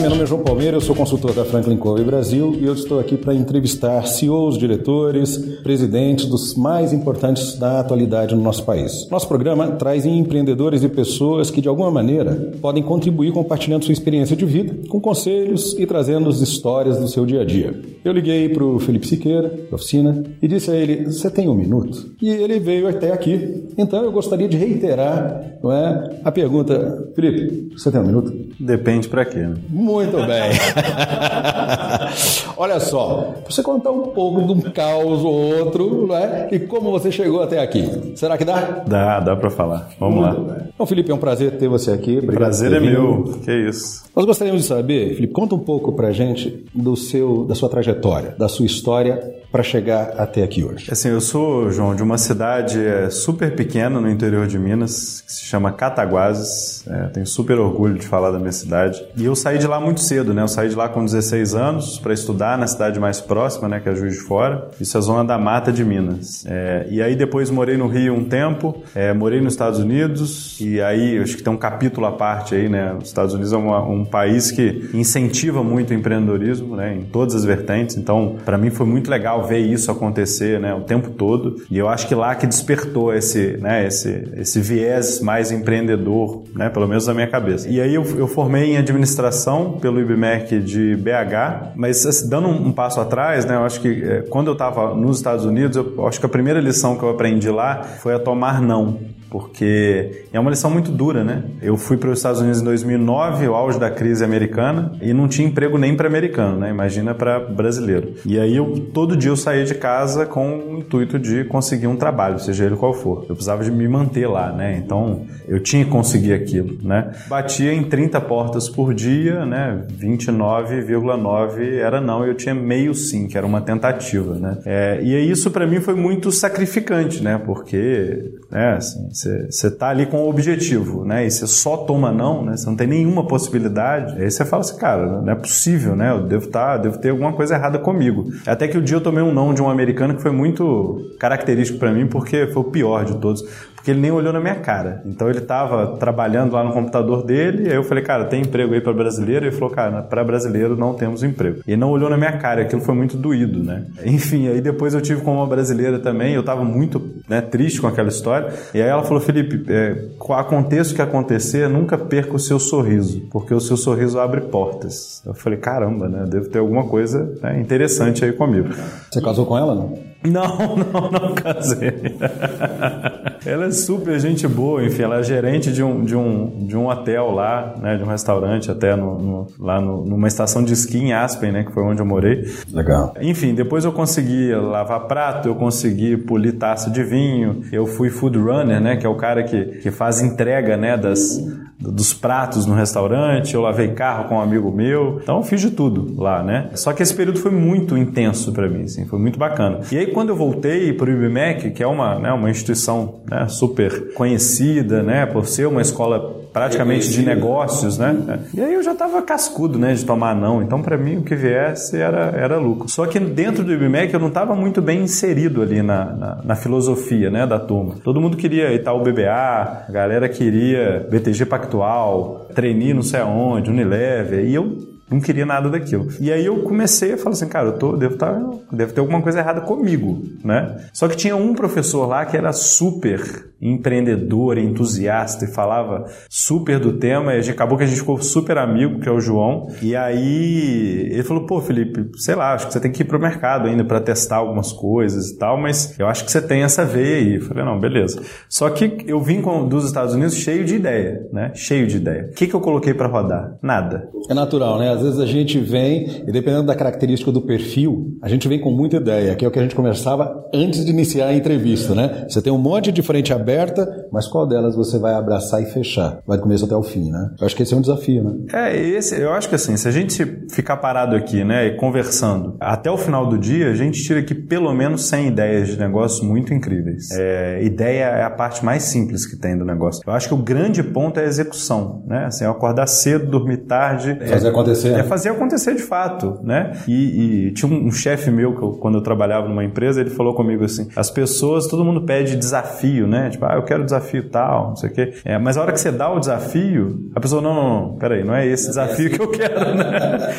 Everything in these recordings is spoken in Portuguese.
Meu nome é João Palmeira, eu sou consultor da Franklin Covey Brasil e eu estou aqui para entrevistar CEOs, diretores, presidentes dos mais importantes da atualidade no nosso país. Nosso programa traz empreendedores e pessoas que, de alguma maneira, podem contribuir compartilhando sua experiência de vida, com conselhos e trazendo as histórias do seu dia a dia. Eu liguei para o Felipe Siqueira, da oficina, e disse a ele: Você tem um minuto? E ele veio até aqui. Então eu gostaria de reiterar não é, a pergunta: Felipe, você tem um minuto? Depende para quê, né? Muito bem. Olha só, você contar um pouco de um caos ou outro, não é? E como você chegou até aqui. Será que dá? Dá, dá para falar. Vamos Muito lá. Bem. Bom, Felipe, é um prazer ter você aqui. Obrigado prazer é meu. Que isso. Nós gostaríamos de saber, Felipe, conta um pouco pra gente do seu, da sua trajetória, da sua história para chegar até aqui hoje? Assim, eu sou, João, de uma cidade é, super pequena no interior de Minas, que se chama Cataguases. É, tenho super orgulho de falar da minha cidade. E eu saí de lá muito cedo, né? Eu saí de lá com 16 anos para estudar na cidade mais próxima, né? Que é Juiz de Fora. Isso é a zona da Mata de Minas. É, e aí depois morei no Rio um tempo, é, morei nos Estados Unidos. E aí, acho que tem um capítulo à parte aí, né? Os Estados Unidos é uma, um país que incentiva muito o empreendedorismo, né? Em todas as vertentes. Então, para mim foi muito legal ver isso acontecer, né? O tempo todo. E eu acho que lá que despertou esse, né? Esse, esse viés mais empreendedor, né? Pelo menos na minha cabeça. E aí eu, eu formei em administração pelo IBMEC de BH, mas assim, dando um, um, passo atrás, né? Eu acho que é, quando eu estava nos Estados Unidos, eu acho que a primeira lição que eu aprendi lá foi a tomar não porque é uma lição muito dura, né? Eu fui para os Estados Unidos em 2009, o auge da crise americana, e não tinha emprego nem para americano, né? Imagina para brasileiro. E aí eu todo dia eu saía de casa com o intuito de conseguir um trabalho, seja ele qual for. Eu precisava de me manter lá, né? Então eu tinha que conseguir aquilo, né? Batia em 30 portas por dia, né? 29,9 era não, eu tinha meio sim, que era uma tentativa, né? É, e isso para mim foi muito sacrificante, né? Porque, né? Assim, você tá ali com o objetivo, né? E você só toma não, né? Você não tem nenhuma possibilidade. Aí você fala assim, cara, não é possível, né? Eu devo tá, devo ter alguma coisa errada comigo. Até que o dia eu tomei um não de um americano que foi muito característico para mim, porque foi o pior de todos porque ele nem olhou na minha cara. Então ele estava trabalhando lá no computador dele, aí eu falei, cara, tem emprego aí para brasileiro? Ele falou, cara, para brasileiro não temos emprego. E não olhou na minha cara, aquilo foi muito doído, né? Enfim, aí depois eu tive com uma brasileira também, eu estava muito né, triste com aquela história, e aí ela falou, Felipe, é, aconteça o que acontecer, nunca perca o seu sorriso, porque o seu sorriso abre portas. Eu falei, caramba, né? Devo ter alguma coisa né, interessante aí comigo. Você casou com ela, não? Não, não, não casei. ela é super gente boa, enfim, ela é gerente de um, de um, de um hotel lá, né, de um restaurante até no, no, lá no, numa estação de esqui em Aspen, né, que foi onde eu morei. Legal. Enfim, depois eu consegui lavar prato, eu consegui polir taça de vinho, eu fui food runner, né, que é o cara que, que faz entrega, né, das dos pratos no restaurante, eu lavei carro com um amigo meu. Então eu fiz de tudo lá, né? Só que esse período foi muito intenso para mim, assim, foi muito bacana. E aí quando eu voltei para o IBMEC, que é uma, né, uma instituição né, super conhecida, né, por ser uma escola praticamente de negócios, né? E aí eu já estava cascudo, né, de tomar não. Então para mim o que viesse era, era lucro. Só que dentro do IBMEC eu não estava muito bem inserido ali na, na, na, filosofia, né, da turma. Todo mundo queria Itaú BBA, a galera queria BTG Pactual, Trainee não sei aonde, Unilever, e eu não queria nada daquilo. E aí eu comecei a falar assim, cara, eu tô, devo, tá, devo ter alguma coisa errada comigo, né? Só que tinha um professor lá que era super empreendedor, entusiasta e falava super do tema e acabou que a gente ficou super amigo, que é o João. E aí ele falou, pô, Felipe, sei lá, acho que você tem que ir pro mercado ainda para testar algumas coisas e tal, mas eu acho que você tem essa veia aí. Eu falei, não, beleza. Só que eu vim com, dos Estados Unidos cheio de ideia, né? Cheio de ideia. O que, que eu coloquei para rodar? Nada. É natural, né? Às vezes a gente vem, e dependendo da característica do perfil, a gente vem com muita ideia, que é o que a gente conversava antes de iniciar a entrevista, né? Você tem um monte de frente aberta, mas qual delas você vai abraçar e fechar? Vai do começo até o fim, né? Eu acho que esse é um desafio, né? É, esse, eu acho que assim, se a gente ficar parado aqui, né, e conversando, até o final do dia, a gente tira aqui pelo menos 100 ideias de negócio muito incríveis. É, ideia é a parte mais simples que tem do negócio. Eu acho que o grande ponto é a execução, né? Assim, acordar cedo, dormir tarde. Fazer é, acontecer. É fazer acontecer de fato, né? E, e tinha um, um chefe meu que eu, quando eu trabalhava numa empresa, ele falou comigo assim: as pessoas, todo mundo pede desafio, né? Tipo, ah, eu quero desafio tal, não sei o quê. É, mas a hora que você dá o desafio, a pessoa, não, não, não, peraí, não é esse desafio que eu quero, né?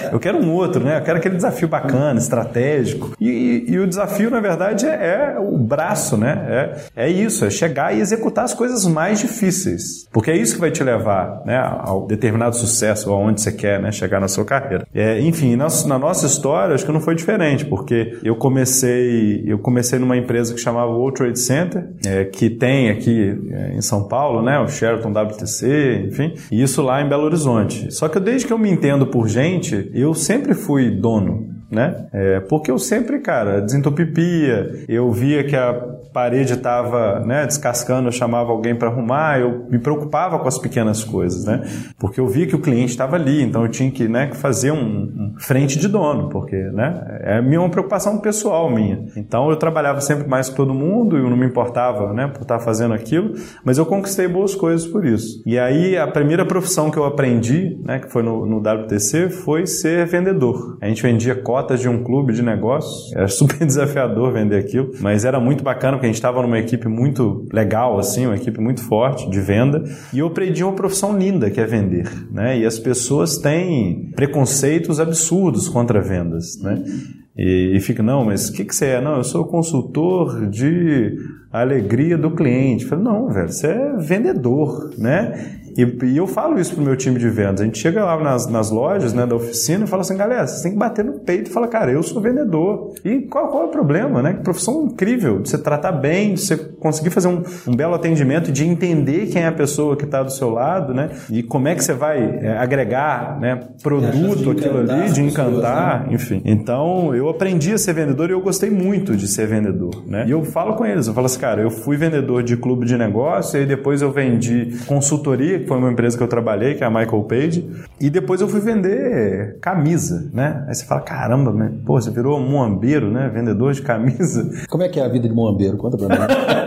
Eu quero um outro, né? Eu quero aquele desafio bacana, estratégico. E, e, e o desafio, na verdade, é, é, o braço, né? É, é isso, é chegar e executar as coisas mais difíceis. Porque é isso que vai te levar né, ao determinado sucesso, aonde você quer né, chegar na sua carreira. É, enfim, na, na nossa história, acho que não foi diferente, porque eu comecei, eu comecei numa empresa que chamava World Trade Center, é, que tem aqui é, em São Paulo, né, o Sheraton WTC, enfim, e isso lá em Belo Horizonte. Só que desde que eu me entendo por gente, eu sempre fui dono né? É, porque eu sempre, cara, desentupipia, eu via que a parede estava né, descascando, eu chamava alguém para arrumar, eu me preocupava com as pequenas coisas, né? Porque eu via que o cliente estava ali, então eu tinha que, né, fazer um, um, frente de dono, porque né, é uma preocupação pessoal minha. Então eu trabalhava sempre mais com todo mundo, eu não me importava né, por estar fazendo aquilo, mas eu conquistei boas coisas por isso. E aí a primeira profissão que eu aprendi, né, que foi no, no WTC, foi ser vendedor. A gente vendia cotas de um clube de negócios, era super desafiador vender aquilo, mas era muito bacana porque a gente estava numa equipe muito legal, assim, uma equipe muito forte de venda, e eu aprendi uma profissão linda que é vender, né? E as pessoas têm preconceitos absurdos contra vendas, né? E, e fica, não, mas o que, que você é? Não, eu sou consultor de alegria do cliente. Eu falei, não, velho, você é vendedor, né? E, e, eu falo isso pro meu time de vendas. A gente chega lá nas, nas lojas né, da oficina e fala assim, galera, você tem que bater no peito e falar, cara, eu sou vendedor. E qual, qual é o problema, né? Que profissão incrível, de você tratar bem, de você conseguir fazer um, um belo atendimento, de entender quem é a pessoa que está do seu lado, né? E como é que você vai é, agregar né, produto aquilo ali, de encantar, pessoas, né? enfim. Então, eu aprendi a ser vendedor e eu gostei muito de ser vendedor, né? E eu falo com eles, eu falo assim, cara, eu fui vendedor de clube de negócio e depois eu vendi consultoria foi uma empresa que eu trabalhei, que é a Michael Page, e depois eu fui vender camisa, né? Aí você fala, caramba, né? pô, você virou muambeiro, né? Vendedor de camisa. Como é que é a vida de muambeiro? Conta pra mim.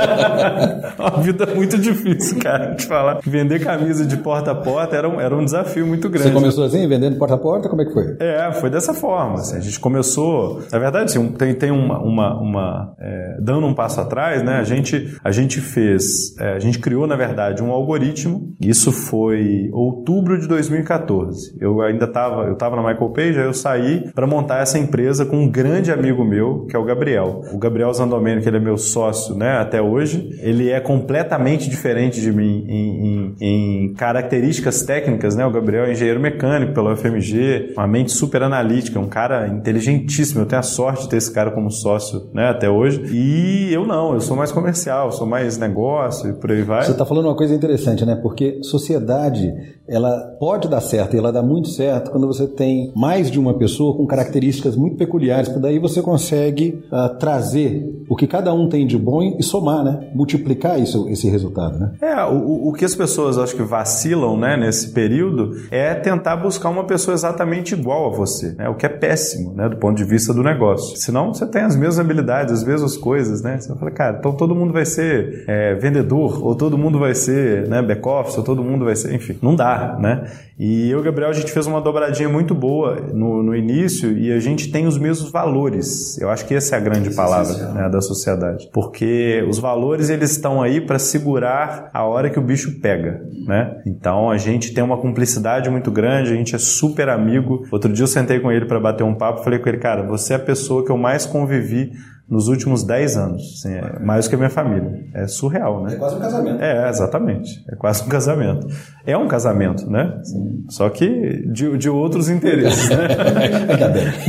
uma vida muito difícil, cara, te falar. Vender camisa de porta a porta era um, era um desafio muito grande. Você começou assim, vendendo porta a porta? Como é que foi? É, foi dessa forma. Assim, a gente começou, na verdade, assim, tem, tem uma, uma, uma é, dando um passo atrás, né? A gente, a gente fez, é, a gente criou, na verdade, um algoritmo. Isso isso foi outubro de 2014. Eu ainda estava, eu estava na Michael Page, aí eu saí para montar essa empresa com um grande amigo meu, que é o Gabriel. O Gabriel Zandomeno, que ele é meu sócio, né, até hoje. Ele é completamente diferente de mim em, em, em características técnicas, né? O Gabriel é engenheiro mecânico pela UFMG, uma mente super analítica, um cara inteligentíssimo. Eu tenho a sorte de ter esse cara como sócio, né, até hoje. E eu não, eu sou mais comercial, sou mais negócio e por aí vai. Você está falando uma coisa interessante, né? Porque sociedade ela pode dar certo e ela dá muito certo quando você tem mais de uma pessoa com características muito peculiares, daí você consegue uh, trazer o que cada um tem de bom e somar, né? Multiplicar isso, esse resultado, né? É, o, o que as pessoas acho que vacilam, né, nesse período é tentar buscar uma pessoa exatamente igual a você, né? O que é péssimo, né, do ponto de vista do negócio. Senão você tem as mesmas habilidades, as mesmas coisas, né? Você fala, cara, então todo mundo vai ser é, vendedor, ou todo mundo vai ser né, back-office, ou todo mundo vai ser, enfim, não dá, né? E eu e o Gabriel, a gente fez uma dobradinha muito boa no, no início e a gente tem os mesmos valores. Eu acho que essa é a grande palavra né, da sociedade. Porque os valores, eles estão aí para segurar a hora que o bicho pega, né? Então, a gente tem uma cumplicidade muito grande, a gente é super amigo. Outro dia eu sentei com ele para bater um papo, falei com ele, cara, você é a pessoa que eu mais convivi nos últimos 10 anos. Assim, é mais que a minha família. É surreal, né? É quase um casamento. É, exatamente. É quase um casamento. É um casamento, né? Assim, só que de, de outros interesses, né?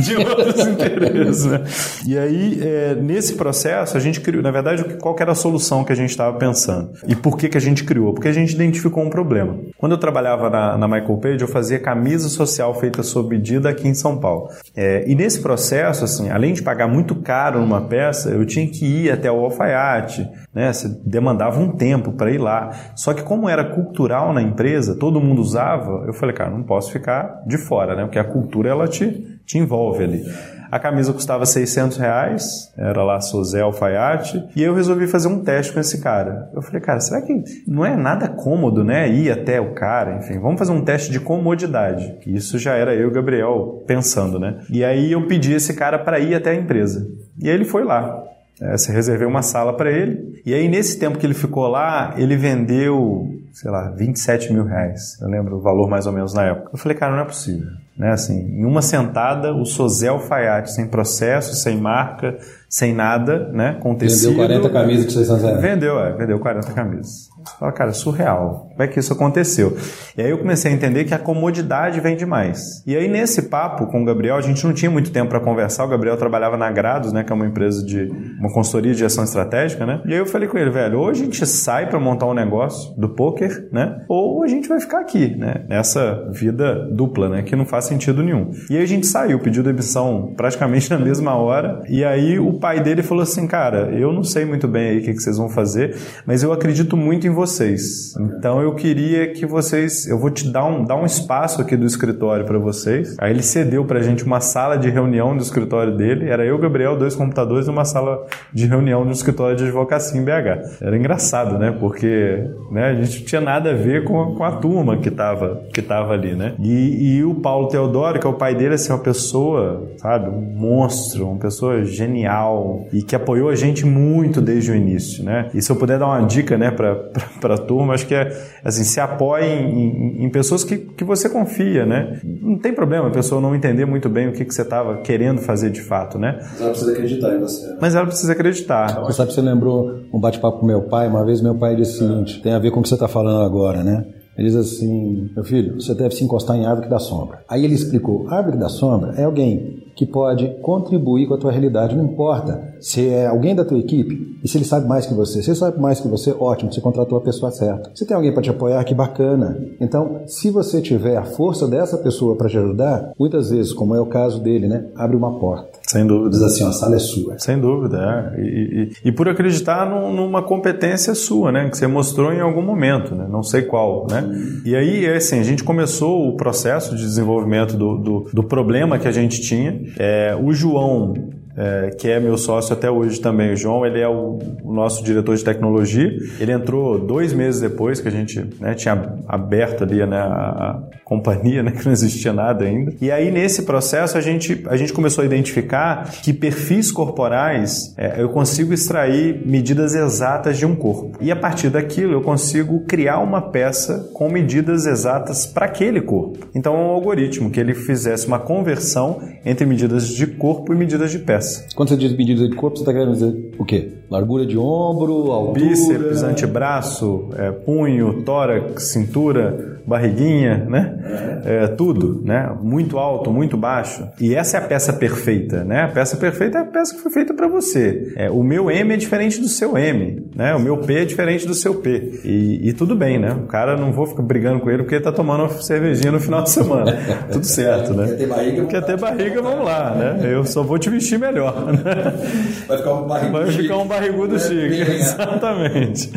de outros interesses, né? E aí, é, nesse processo, a gente criou, na verdade, qual era a solução que a gente estava pensando? E por que, que a gente criou? Porque a gente identificou um problema. Quando eu trabalhava na, na Michael Page, eu fazia camisa social feita sob medida aqui em São Paulo. É, e nesse processo, assim, além de pagar muito caro numa peça, eu tinha que ir até o alfaiate, né? Você demandava um tempo para ir lá. Só que como era cultural na empresa, todo mundo usava, eu falei, cara, não posso ficar de fora, né? Porque a cultura ela te, te envolve ali. A camisa custava 600 reais, era lá Sozé Alfaiate, e eu resolvi fazer um teste com esse cara. Eu falei, cara, será que não é nada cômodo, né? Ir até o cara, enfim, vamos fazer um teste de comodidade. Isso já era eu e o Gabriel pensando, né? E aí eu pedi esse cara para ir até a empresa. E aí ele foi lá. É, você reservei uma sala para ele. E aí, nesse tempo que ele ficou lá, ele vendeu, sei lá, 27 mil reais. Eu lembro o valor mais ou menos na época. Eu falei, cara, não é possível. Né? Assim, em uma sentada, o Sozel Alfaiate, sem processo, sem marca, sem nada, né? Com tecido. Vendeu 40 camisas de 600 reais. Vendeu, é, vendeu 40 camisas. Fala, cara, surreal. Como é que isso aconteceu? E aí eu comecei a entender que a comodidade vem demais. E aí nesse papo com o Gabriel, a gente não tinha muito tempo para conversar. O Gabriel trabalhava na Grados, né, que é uma empresa de uma consultoria de ação estratégica, né? E aí eu falei com ele, velho, ou a gente sai para montar um negócio do poker, né? Ou a gente vai ficar aqui, né? Nessa vida dupla, né, que não faz sentido nenhum. E aí a gente saiu, pediu demissão praticamente na mesma hora. E aí o pai dele falou assim, cara, eu não sei muito bem aí o que, que vocês vão fazer, mas eu acredito muito em vocês. Então eu queria que vocês, eu vou te dar um, dar um espaço aqui do escritório para vocês. Aí ele cedeu pra gente uma sala de reunião do escritório dele. Era eu, Gabriel, dois computadores e uma sala de reunião no escritório de advocacia em BH. Era engraçado, né? Porque né, a gente não tinha nada a ver com, com a turma que tava, que tava ali, né? E, e o Paulo Teodoro, que é o pai dele, assim, uma pessoa, sabe, um monstro, uma pessoa genial e que apoiou a gente muito desde o início, né? E se eu puder dar uma dica, né, para a turma, acho que é assim, se apoie em, em, em, pessoas que, que você confia, né? Não tem problema a pessoa não entender muito bem o que, que você estava querendo fazer de fato, né? Mas ela precisa acreditar em você. Né? Mas ela precisa acreditar. Você sabe, você lembrou um bate-papo com meu pai, uma vez meu pai disse o seguinte, tem a ver com o que você está falando agora, né? Ele diz assim: Meu filho, você deve se encostar em árvore que dá sombra. Aí ele explicou: árvore que dá sombra é alguém que pode contribuir com a tua realidade. Não importa se é alguém da tua equipe e se ele sabe mais que você. Se ele sabe mais que você, ótimo, você contratou a pessoa certa. Se tem alguém para te apoiar, que bacana. Então, se você tiver a força dessa pessoa para te ajudar, muitas vezes, como é o caso dele, né, abre uma porta. Sem dúvida. Diz assim: a sala é sua. Sem dúvida, é. E, e, e por acreditar num, numa competência sua, né, que você mostrou em algum momento, né, não sei qual, né. E aí, assim, a gente começou o processo de desenvolvimento do, do, do problema que a gente tinha. É, o João é, que é meu sócio até hoje também. O João, ele é o, o, nosso diretor de tecnologia. Ele entrou dois meses depois que a gente né, tinha aberto ali né, a, a, companhia, né, que não existia nada ainda. E aí, nesse processo, a gente, a gente começou a identificar que perfis corporais é, eu consigo extrair medidas exatas de um corpo. E a partir daquilo, eu consigo criar uma peça com medidas exatas para aquele corpo. Então, é um algoritmo que ele fizesse uma conversão entre medidas de corpo e medidas de peça. Quando você diz medidas de corpo, você está querendo dizer o quê? Largura de ombro, altura... Bíceps, antebraço, é, punho, tórax, cintura, barriguinha, né? É, tudo, né? Muito alto, muito baixo. E essa é a peça perfeita, né? A peça perfeita é a peça que foi feita para você. É, o meu M é diferente do seu M, né? O meu P é diferente do seu P. E, e tudo bem, né? O cara não vou ficar brigando com ele porque ele tá tomando uma cervejinha no final de semana. tudo certo, né? Quer ter barriga? Quer ter barriga, vamos lá, né? Eu só vou te vestir melhor. Né? Vai ficar um barrigudo Vai ficar um barrigudo chique. Exatamente.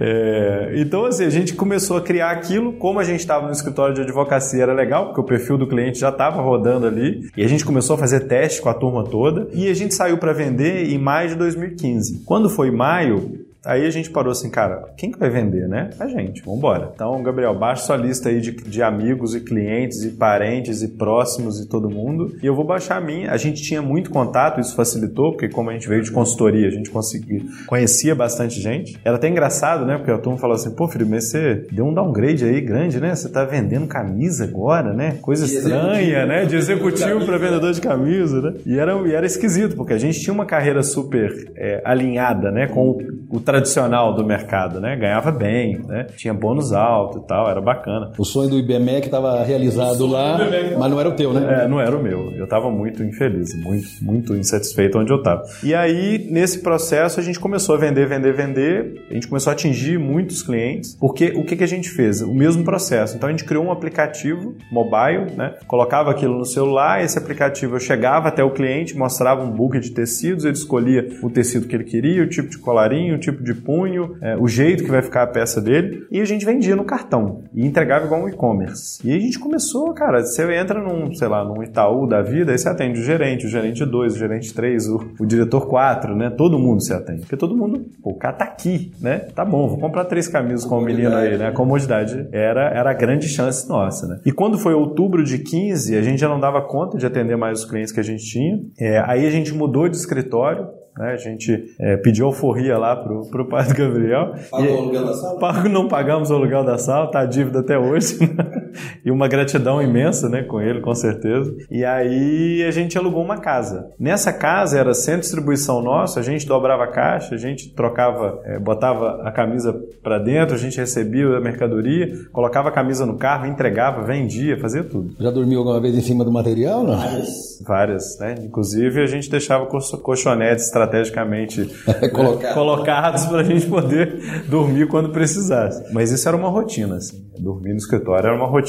É, então, assim, a gente começou a criar aquilo, como a gente estava no escritório de advocacia era legal, porque o perfil do cliente já estava rodando ali, e a gente começou a fazer teste com a turma toda, e a gente saiu para vender em maio de 2015. Quando foi maio, Aí a gente parou assim, cara, quem que vai vender, né? A gente, vambora. Então, Gabriel, baixa sua lista aí de, de amigos e clientes e parentes e próximos e todo mundo. E eu vou baixar a minha. A gente tinha muito contato, isso facilitou, porque como a gente veio de consultoria, a gente conseguia, conhecia bastante gente. Era até engraçado, né? Porque a turma falou assim, pô, filho, mas você deu um downgrade aí grande, né? Você tá vendendo camisa agora, né? Coisa estranha, né? De executivo para vendedor de camisa, né? E era, e era esquisito, porque a gente tinha uma carreira super é, alinhada, né? Com o, o tradicional do mercado, né? Ganhava bem, né? Tinha bônus alto e tal, era bacana. O sonho do IBMEC estava realizado lá, mas não era o teu, né? É, não era o meu. Eu estava muito infeliz, muito, muito insatisfeito onde eu estava. E aí, nesse processo, a gente começou a vender, vender, vender. A gente começou a atingir muitos clientes, porque o que, que a gente fez? O mesmo processo. Então, a gente criou um aplicativo mobile, né? Colocava aquilo no celular, esse aplicativo eu chegava até o cliente, mostrava um book de tecidos, ele escolhia o tecido que ele queria, o tipo de colarinho, o tipo de punho, é, o jeito que vai ficar a peça dele, e a gente vendia no cartão e entregava igual um e-commerce. E a gente começou, cara, você entra num, sei lá, num Itaú da vida, aí você atende o gerente, o gerente 2, o gerente 3, o, o diretor 4, né? Todo mundo se atende. Porque todo mundo, pô, o cara tá aqui, né? Tá bom, vou comprar três camisas com o menino aí, né? A comodidade era, era a grande chance nossa, né? E quando foi outubro de 15, a gente já não dava conta de atender mais os clientes que a gente tinha. É, aí a gente mudou de escritório, né? A gente é, pediu alforria lá pro, pro pai do Gabriel. Pagou o aluguel da sala? Pago, não pagamos o aluguel da sala, tá a dívida até hoje. E uma gratidão imensa, né, com ele, com certeza. E aí a gente alugou uma casa. Nessa casa era de distribuição nosso, a gente dobrava a caixa, a gente trocava, é, botava a camisa para dentro, a gente recebia a mercadoria, colocava a camisa no carro, entregava, vendia, fazia tudo. Já dormiu alguma vez em cima do material, não? Várias. Várias, né? Inclusive a gente deixava colchonetes estrategicamente Colocar. colocados para a gente poder dormir quando precisasse. Mas isso era uma rotina, assim. Dormir no escritório era uma rotina.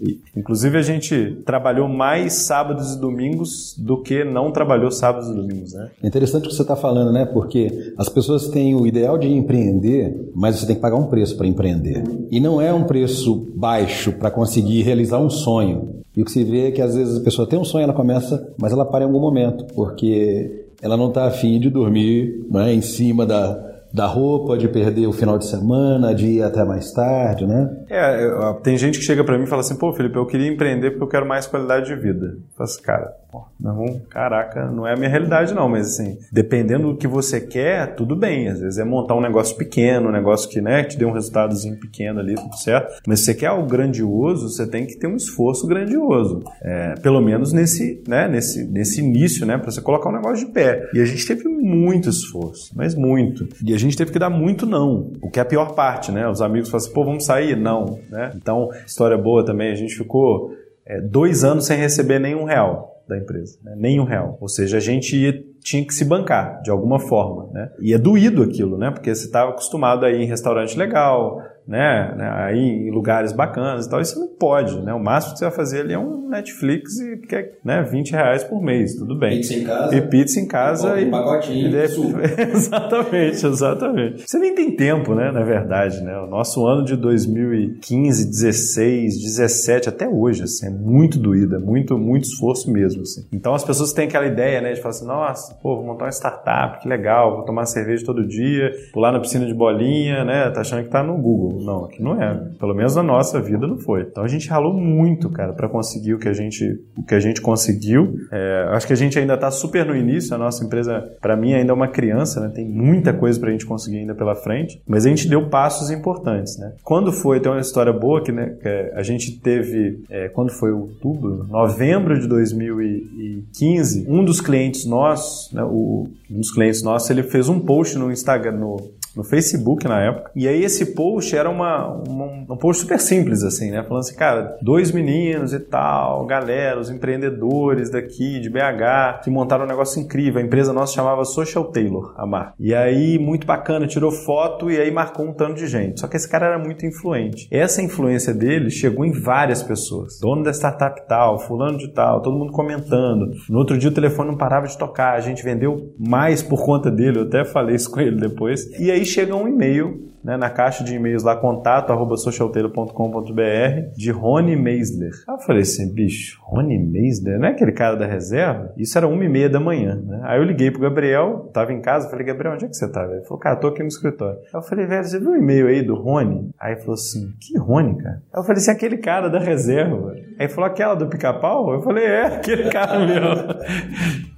E, inclusive a gente trabalhou mais sábados e domingos do que não trabalhou sábados e domingos, né? É interessante o que você está falando, né? Porque as pessoas têm o ideal de empreender, mas você tem que pagar um preço para empreender. E não é um preço baixo para conseguir realizar um sonho. E o que se vê é que às vezes a pessoa tem um sonho, ela começa, mas ela para em algum momento, porque ela não está afim de dormir né, em cima da, da roupa, de perder o final de semana, de ir até mais tarde, né? É, tem gente que chega pra mim e fala assim, pô, Felipe, eu queria empreender porque eu quero mais qualidade de vida. Eu falo assim, cara, pô, não, caraca, não é a minha realidade não, mas assim, dependendo do que você quer, tudo bem. Às vezes é montar um negócio pequeno, um negócio que, né, te dê um resultadozinho pequeno ali, tudo certo. Mas se você quer algo grandioso, você tem que ter um esforço grandioso. É, pelo menos nesse, né, nesse, nesse início, né, pra você colocar um negócio de pé. E a gente teve muito esforço, mas muito. E a gente teve que dar muito não, o que é a pior parte, né? Os amigos falam assim, pô, vamos sair? Não, né? Então, história boa também, a gente ficou é, dois anos sem receber nenhum real da empresa, né? nenhum real. Ou seja, a gente ia- tinha que se bancar de alguma forma, né? E é doído aquilo, né? Porque você estava acostumado a ir em restaurante legal, né? né? Aí em lugares bacanas e tal, isso não pode, né? O máximo que você vai fazer ali é um Netflix e que é, né, 20 reais por mês, tudo bem. Pizza em casa. E pizza em casa Um e pacotinho, e- exatamente, exatamente. Você nem tem tempo, né, na verdade, né? O nosso ano de 2015, 16, 17 até hoje, assim, é muito doído, é muito muito esforço mesmo, assim. Então as pessoas têm aquela ideia, né, de falar assim, nossa, pô, vou montar uma startup, que legal, vou tomar cerveja todo dia, pular na piscina de bolinha, né? Tá achando que tá no Google. Não, aqui não é. Pelo menos na nossa vida não foi. Então a gente ralou muito, cara, para conseguir o que a gente o que a gente conseguiu. É, acho que a gente ainda tá super no início, a nossa empresa, para mim, ainda é uma criança, né? Tem muita coisa pra gente conseguir ainda pela frente, mas a gente deu passos importantes, né? Quando foi, tem uma história boa que, né, que a gente teve, é, quando foi outubro, novembro de 2015, um dos clientes nossos, né, o, um dos clientes nossos, ele fez um post no Instagram, no, no Facebook na época. E aí esse post era uma, uma- um post super simples, assim, né? Falando assim, cara, dois meninos e tal, galera, os empreendedores daqui de BH, que montaram um negócio incrível. A empresa nossa chamava Social Tailor, a marca. E aí, muito bacana, tirou foto e aí marcou um tanto de gente. Só que esse cara era muito influente. Essa influência dele chegou em várias pessoas. Dono da startup tal, fulano de tal, todo mundo comentando. No outro dia o telefone não parava de tocar, a gente vendeu mais por conta dele, eu até falei isso com ele depois. E aí aí chega um e-mail né, na caixa de e-mails lá, contato arroba socialteiro.com.br, de Rony Meisler. Aí eu falei assim, bicho, Rony Meisler? Não é aquele cara da reserva? Isso era uma e meia da manhã, né? Aí eu liguei pro Gabriel, tava em casa, falei, Gabriel, onde é que você tá, velho? Ele falou, cara, tô aqui no escritório. Aí eu falei, velho, você viu o e-mail aí do Rony? Aí ele falou assim, que Rony, cara? Aí eu falei, assim, aquele cara da reserva. Aí ele falou, aquela do pica-pau? Eu falei, é, aquele cara mesmo.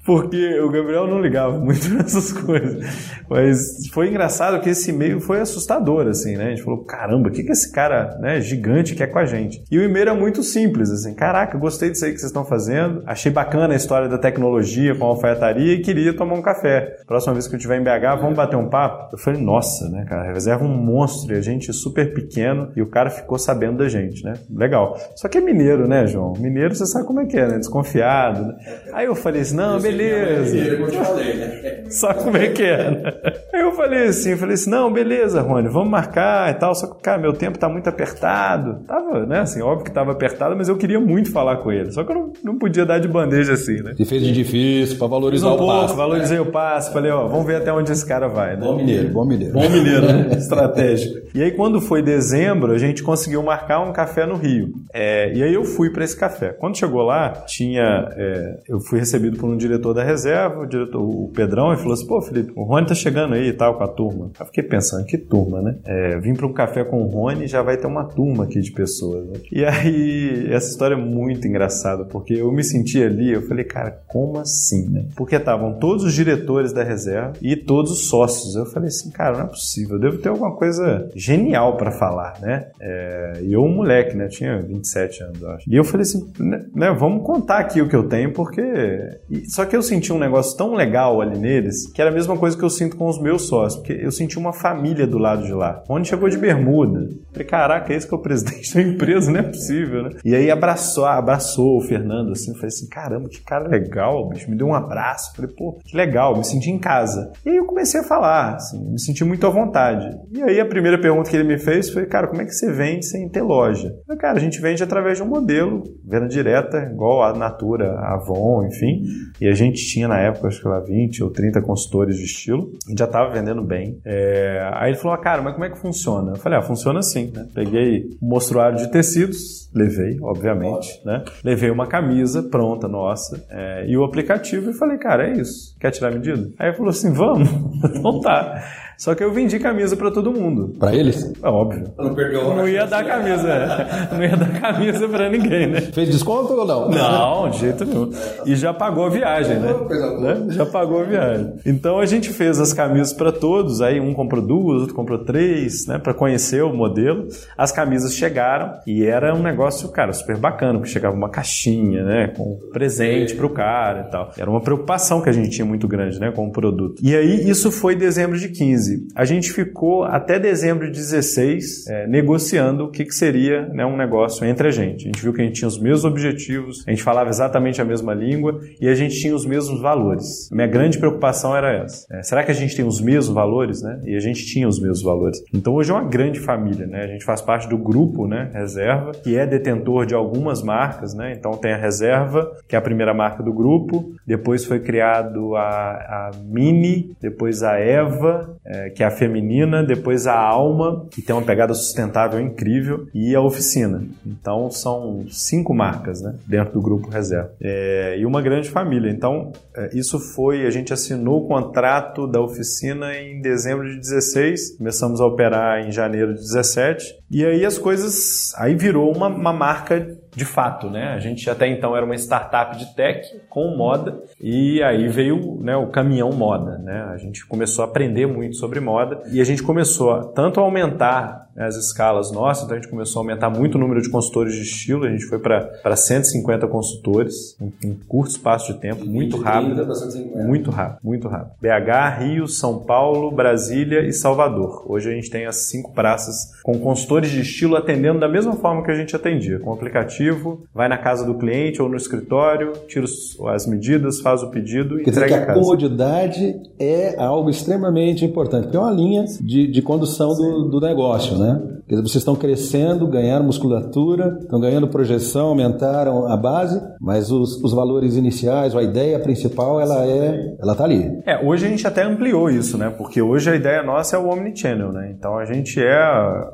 Porque o Gabriel não ligava muito nessas coisas. Mas foi engraçado que esse e-mail foi assustador, assim, né? A gente falou, caramba, o que, que esse cara né, gigante quer com a gente? E o e-mail é muito simples, assim, caraca, gostei disso aí que vocês estão fazendo, achei bacana a história da tecnologia com a alfaiataria e queria tomar um café. Próxima vez que eu estiver em BH, vamos bater um papo? Eu falei, nossa, né, cara, reserva um monstro e a gente super pequeno e o cara ficou sabendo da gente, né? Legal. Só que é mineiro, né, João? Mineiro você sabe como é que é, né? Desconfiado. Né? Aí eu falei assim, não, beleza beleza. eu te falei, né? Só como é que é, né? Aí eu falei assim, eu falei assim, não, beleza, Rony, vamos marcar e tal, só que, cara, meu tempo tá muito apertado. Tava, né, assim, óbvio que tava apertado, mas eu queria muito falar com ele. Só que eu não, não podia dar de bandeja assim, né? E fez de difícil pra valorizar um o pouco, passe. Valorizei né? o passe, falei, ó, vamos ver até onde esse cara vai, né? Bom mineiro, bom mineiro. Bom mineiro, né? Estratégico. E aí, quando foi dezembro, a gente conseguiu marcar um café no Rio. É, e aí eu fui para esse café. Quando chegou lá, tinha. É, eu fui recebido por um diretor da reserva, o diretor, o Pedrão, e falou assim: pô, Felipe, o Rony tá chegando aí e tal com a turma. Eu fiquei pensando, que turma, né? É, vim para um café com o Rony já vai ter uma turma aqui de pessoas. Né? E aí, essa história é muito engraçada, porque eu me senti ali, eu falei, cara, como assim, né? Porque estavam todos os diretores da reserva e todos os sócios. Eu falei assim, cara, não é possível, eu devo ter alguma coisa genial para falar, né? É, e eu, um moleque, né? Tinha 27 anos, eu acho. E eu falei assim, né, né, vamos contar aqui o que eu tenho, porque. Só que eu senti um negócio tão legal ali neles, que era a mesma coisa que eu sinto com os meus sócios, porque eu senti uma família do lado de lá. Onde chegou de bermuda. Falei, caraca, esse que é o presidente da empresa, não é possível, né? E aí abraçou, abraçou o Fernando assim, falei assim, caramba, que cara legal, bicho, me deu um abraço. Falei, pô, que legal, me senti em casa. E aí eu comecei a falar, assim, me senti muito à vontade. E aí a primeira pergunta que ele me fez foi, cara, como é que você vende sem ter loja? Falei, cara, a gente vende através de um modelo, venda direta, igual a Natura, a Avon, enfim. E a gente tinha na época, acho que lá 20 ou 30 consultores de estilo, e já estava vendendo bem. É... Aí ele falou, ah, cara, mas como é que funciona? Eu falei, ah, funciona assim, né? Peguei um mostruário de tecidos, levei, obviamente, né? Levei uma camisa pronta nossa é... e o aplicativo e falei, cara, é isso. Quer tirar a medida? Aí ele falou assim, vamos. então tá. Só que eu vendi camisa para todo mundo. Para eles? É óbvio. Não perdeu Não ia dar camisa, é. Não ia dar camisa para ninguém, né? Fez desconto ou não? Não, de jeito nenhum. E já pagou a viagem, né? né? Já pagou a viagem. Então a gente fez as camisas para todos, aí um comprou duas, outro comprou três, né? Para conhecer o modelo. As camisas chegaram e era um negócio, cara, super bacana, porque chegava uma caixinha, né? Com presente pro cara e tal. Era uma preocupação que a gente tinha muito grande, né? Com o produto. E aí isso foi dezembro de 15. 15, a gente ficou até dezembro de 16 é, negociando o que, que seria né, um negócio entre a gente. A gente viu que a gente tinha os mesmos objetivos, a gente falava exatamente a mesma língua e a gente tinha os mesmos valores. Minha grande preocupação era essa. É, será que a gente tem os mesmos valores? Né? E a gente tinha os mesmos valores. Então hoje é uma grande família. Né? A gente faz parte do grupo né, Reserva, que é detentor de algumas marcas. Né? Então tem a Reserva, que é a primeira marca do grupo. Depois foi criado a, a Mini, depois a Eva, é, é, que é a feminina, depois a alma, que tem uma pegada sustentável incrível, e a oficina. Então são cinco marcas né, dentro do grupo reserva. É, e uma grande família. Então, é, isso foi, a gente assinou o contrato da oficina em dezembro de 16, começamos a operar em janeiro de 17, e aí as coisas, aí virou uma, uma marca de fato, né? A gente até então era uma startup de tech com moda e aí veio né, o caminhão moda, né? A gente começou a aprender muito sobre moda e a gente começou a, tanto a aumentar né, as escalas nossas, então a gente começou a aumentar muito o número de consultores de estilo, a gente foi para 150 consultores em, em curto espaço de tempo, muito rápido, muito rápido, muito rápido. BH, Rio, São Paulo, Brasília e Salvador. Hoje a gente tem as cinco praças com consultores de estilo atendendo da mesma forma que a gente atendia, com aplicativo vai na casa do cliente ou no escritório, tira as medidas, faz o pedido e Quer entrega dizer que a, a comodidade é algo extremamente importante, porque é uma linha de, de condução do, do negócio, né? Né? Quer dizer, vocês estão crescendo, ganharam musculatura, estão ganhando projeção, aumentaram a base, mas os, os valores iniciais, a ideia principal, ela é, ela tá ali. É, hoje a gente até ampliou isso, né? Porque hoje a ideia nossa é o omnichannel, né? Então a gente é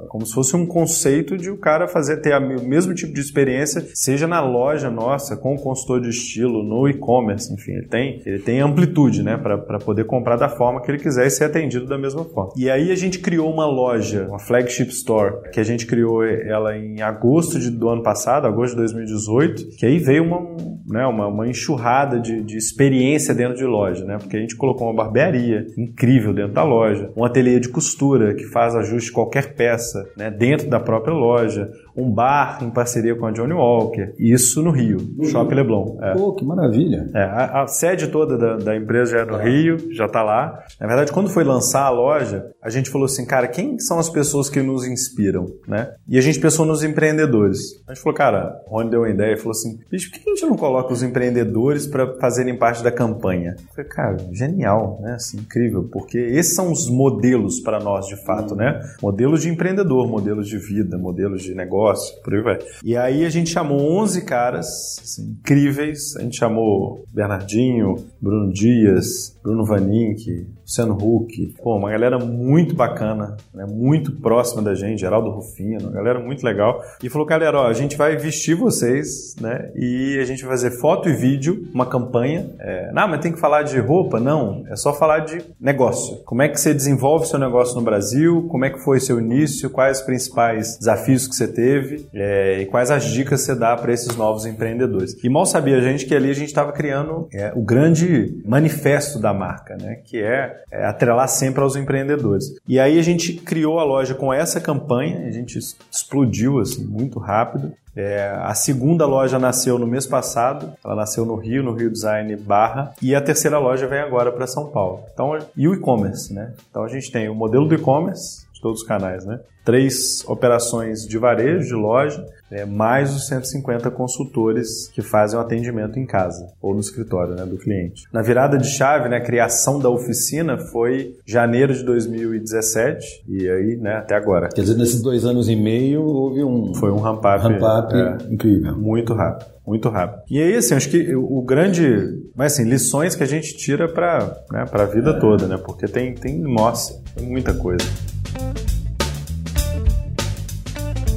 como se fosse um conceito de o cara fazer ter o mesmo tipo de experiência, seja na loja nossa, com o consultor de estilo, no e-commerce, enfim, ele tem, ele tem amplitude, né? Para poder comprar da forma que ele quiser e ser atendido da mesma forma. E aí a gente criou uma loja, uma flagship store, que a gente criou ela em agosto de, do ano passado, agosto de 2018, que aí veio uma, né, uma, uma enxurrada de, de experiência dentro de loja, né? Porque a gente colocou uma barbearia incrível dentro da loja, um ateliê de costura que faz ajuste qualquer peça né, dentro da própria loja, um bar em parceria com a Johnny Walker. Isso no Rio, no Shopping Rio. Leblon. É. Pô, que maravilha. É, a, a, sede toda da, da, empresa já é no é. Rio, já está lá. Na verdade, quando foi lançar a loja, a gente falou assim, cara, quem são as pessoas que nos inspiram, né? E a gente pensou nos empreendedores. A gente falou, cara, o Rony deu uma ideia e falou assim, bicho, por que a gente não coloca os empreendedores para fazerem parte da campanha? Eu falei, cara, genial, né? Assim, incrível, porque esses são os modelos para nós, de fato, né? Modelos de empreendedor, modelos de vida, modelos de negócio, negócio, por aí vai. E aí a gente chamou 11 caras assim, incríveis. A gente chamou Bernardinho, Bruno Dias, Bruno Vanink, Luciano Huck, pô, uma galera muito bacana, né, muito próxima da gente, Geraldo Rufino, uma galera muito legal. E falou, galera, ó, a gente vai vestir vocês, né, e a gente vai fazer foto e vídeo, uma campanha. É, não, mas tem que falar de roupa? Não, é só falar de negócio. Como é que você desenvolve seu negócio no Brasil? Como é que foi seu início? Quais os principais desafios que você teve? É, e quais as dicas você dá para esses novos empreendedores? E mal sabia a gente que ali a gente estava criando é, o grande manifesto da marca, né, que é é, atrelar sempre aos empreendedores. E aí a gente criou a loja com essa campanha, a gente explodiu assim muito rápido. É, a segunda loja nasceu no mês passado, ela nasceu no Rio, no Rio Design Barra, e a terceira loja vem agora para São Paulo. Então, e o e-commerce, né? Então a gente tem o modelo do e-commerce, todos os canais, né? Três operações de varejo, de loja, é, mais os 150 consultores que fazem o atendimento em casa ou no escritório né, do cliente. Na virada de chave, né, a criação da oficina foi janeiro de 2017 e aí né, até agora. Quer dizer, nesses dois anos e meio houve um... Foi um ramp-up ramp é, incrível. Muito rápido. Muito rápido. E aí, assim, acho que o grande. Mas, assim, lições que a gente tira para né, a vida toda, né? Porque tem, tem, nossa, tem muita coisa.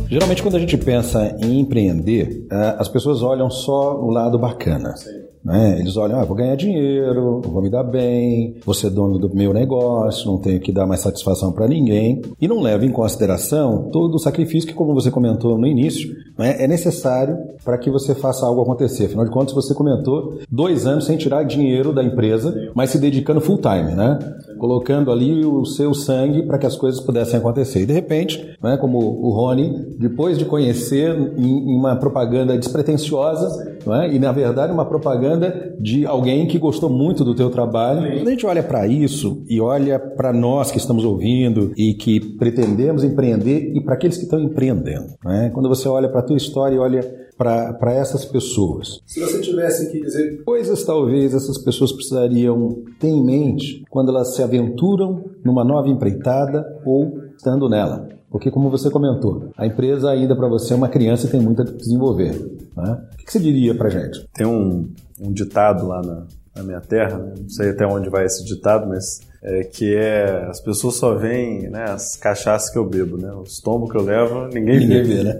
Geralmente, quando a gente pensa em empreender, é, as pessoas olham só o lado bacana. Sim. Né? Eles olham, ah, vou ganhar dinheiro, vou me dar bem, vou ser dono do meu negócio, não tenho que dar mais satisfação para ninguém. E não leva em consideração todo o sacrifício que, como você comentou no início, né, é necessário para que você faça algo acontecer. Afinal de contas, você comentou dois anos sem tirar dinheiro da empresa, mas se dedicando full time, né? Colocando ali o seu sangue para que as coisas pudessem acontecer. E de repente, né, como o Rony, depois de conhecer em, uma propaganda despretensiosa, né, e na verdade uma propaganda de alguém que gostou muito do teu trabalho, quando a gente olha para isso e olha para nós que estamos ouvindo e que pretendemos empreender e para aqueles que estão empreendendo, né, quando você olha para a tua história e olha para essas pessoas. Se você tivesse que dizer coisas talvez essas pessoas precisariam ter em mente quando elas se aventuram numa nova empreitada ou estando nela. Porque, como você comentou, a empresa ainda para você é uma criança e tem muito a desenvolver. Né? O que você diria para gente? Tem um, um ditado lá na, na minha terra, né? não sei até onde vai esse ditado, mas é, que é as pessoas só veem né, as cachaças que eu bebo, né? Os tombos que eu levo, ninguém, ninguém vê. vê né?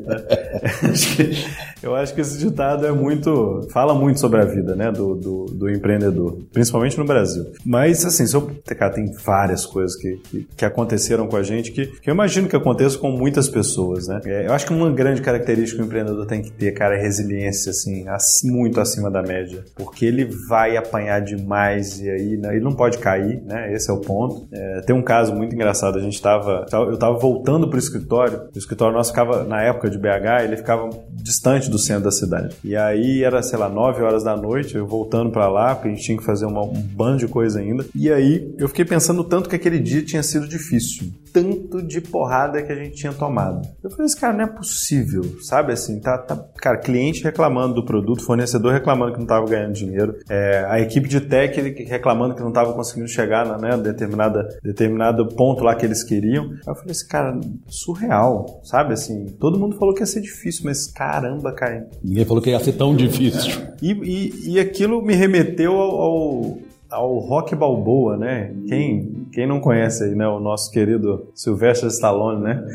eu acho que esse ditado é muito. fala muito sobre a vida né, do, do, do empreendedor, principalmente no Brasil. Mas, assim, se eu, cara, tem várias coisas que, que, que, aconteceram com a gente que, que eu imagino que aconteça com muitas pessoas, né? É, eu acho que uma grande característica que o empreendedor tem que ter, cara, é resiliência, assim, muito acima da média. Porque ele vai apanhar demais e aí né, ele não pode cair, né? Esse é o ponto. É, tem um caso muito engraçado. A gente estava, eu estava voltando para o escritório. O escritório nosso ficava na época de BH, ele ficava distante do centro da cidade. E aí era, sei lá, 9 horas da noite, eu voltando para lá, porque a gente tinha que fazer uma, um bando de coisa ainda. E aí eu fiquei pensando tanto que aquele dia tinha sido difícil tanto de porrada que a gente tinha tomado. Eu falei, esse cara não é possível, sabe? Assim, tá, tá cara, cliente reclamando do produto, fornecedor reclamando que não estava ganhando dinheiro, é, a equipe de tech reclamando que não estava conseguindo chegar na né, determinada, determinado ponto lá que eles queriam. Aí eu falei, esse cara, surreal, sabe? Assim, todo mundo falou que ia ser difícil, mas caramba, cara. Ninguém falou que ia ser tão difícil. E, e, e aquilo me remeteu ao, ao ao Rock Balboa, né? Quem, quem não conhece aí, né? O nosso querido Sylvester Stallone, né?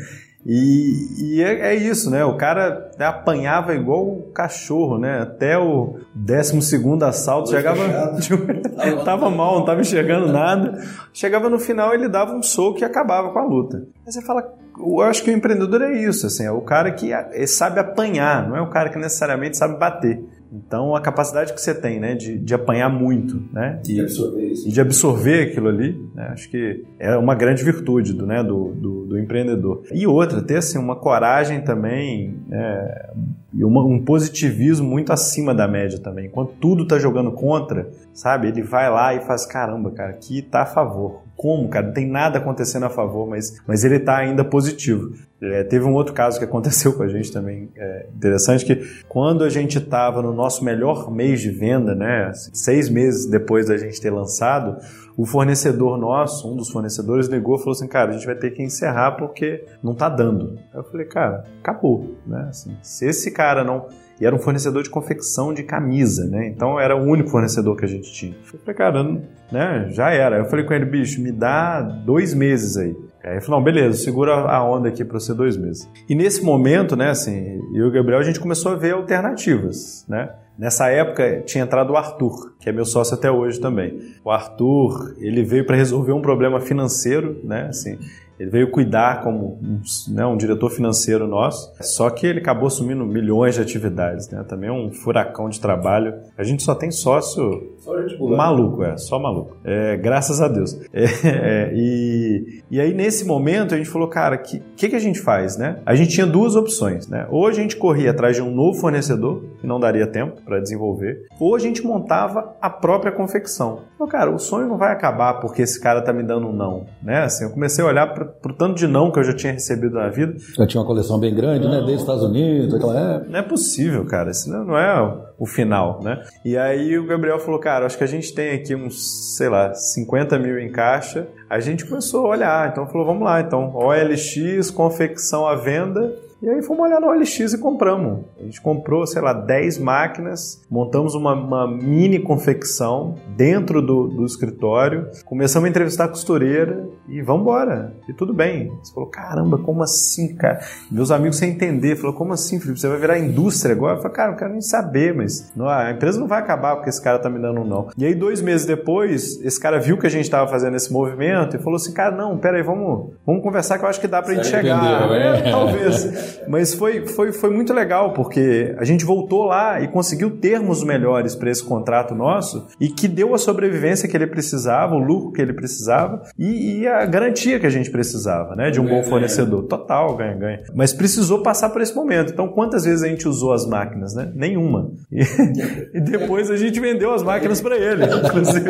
E, e é, é, isso, né? O cara apanhava igual o cachorro, né? Até o 12 assalto, chegava. tava mal, não tava enxergando nada. Chegava no final, ele dava um soco e acabava com a luta. Aí você fala, eu acho que o empreendedor é isso, assim, é o cara que sabe apanhar, não é o cara que necessariamente sabe bater. Então, a capacidade que você tem, né, de, de apanhar muito, né, e, absorver isso. e de absorver aquilo ali, né, acho que é uma grande virtude do, né, do, do, do empreendedor. E outra, ter assim uma coragem também né, e uma, um positivismo muito acima da média também. Enquanto tudo tá jogando contra, sabe, ele vai lá e faz caramba, cara, aqui tá a favor como, cara, não tem nada acontecendo a favor, mas, mas ele está ainda positivo. É, teve um outro caso que aconteceu com a gente também, é, interessante, que quando a gente estava no nosso melhor mês de venda, né, seis meses depois da gente ter lançado, o fornecedor nosso, um dos fornecedores, ligou e falou assim, cara, a gente vai ter que encerrar porque não está dando. Eu falei, cara, acabou, né? Assim, se esse cara não e era um fornecedor de confecção de camisa, né? Então era o único fornecedor que a gente tinha. Eu falei, cara, né, já era. Eu falei com ele, bicho, me dá dois meses aí. Aí ele falou, não, beleza, segura a onda aqui para você dois meses. E nesse momento, né, assim, eu e o Gabriel, a gente começou a ver alternativas, né? Nessa época tinha entrado o Arthur, que é meu sócio até hoje também. O Arthur, ele veio para resolver um problema financeiro, né? Assim, ele veio cuidar como um, né, um, diretor financeiro nosso, só que ele acabou assumindo milhões de atividades, né? Também é um furacão de trabalho. A gente só tem sócio maluco, é, só maluco. É, graças a Deus. É, é, e, e aí, nesse momento, a gente falou, cara, o que, que, que, a gente faz, né? A gente tinha duas opções, né? Ou a gente corria atrás de um novo fornecedor, que não daria tempo para desenvolver, ou a gente montava a própria confecção. Então, cara, o sonho não vai acabar porque esse cara tá me dando um não, né? Assim, eu comecei a olhar para pro tanto de não que eu já tinha recebido na vida. Já tinha uma coleção bem grande, não. né? Desde os Estados Unidos, aquela época. Não é possível, cara. Isso não é o final, né? E aí o Gabriel falou, cara, acho que a gente tem aqui uns, sei lá, 50 mil em caixa. A gente começou a olhar, então falou, vamos lá, então OLX, confecção à venda e aí fomos olhar no OLX e compramos. A gente comprou, sei lá, 10 máquinas, montamos uma, uma mini confecção dentro do, do, escritório, começamos a entrevistar a costureira e vamos embora. E tudo bem. Você falou, caramba, como assim, cara? Meus amigos sem entender, falou, como assim, Felipe? Você vai virar indústria agora? Eu falei, cara, não quero nem saber, mas não, a empresa não vai acabar porque esse cara tá me dando um não. E aí, dois meses depois, esse cara viu que a gente estava fazendo esse movimento e falou assim, cara, não, peraí, vamos, vamos conversar que eu acho que dá pra gente chegar. Entendeu, é, talvez. Mas foi, foi, foi muito legal, porque a gente voltou lá e conseguiu termos melhores para esse contrato nosso e que deu a sobrevivência que ele precisava, o lucro que ele precisava e, e a garantia que a gente precisava, né? De um bom fornecedor. Total, ganha-ganha. Mas precisou passar por esse momento. Então, quantas vezes a gente usou as máquinas, né? Nenhuma. E, e depois a gente vendeu as máquinas para ele, inclusive.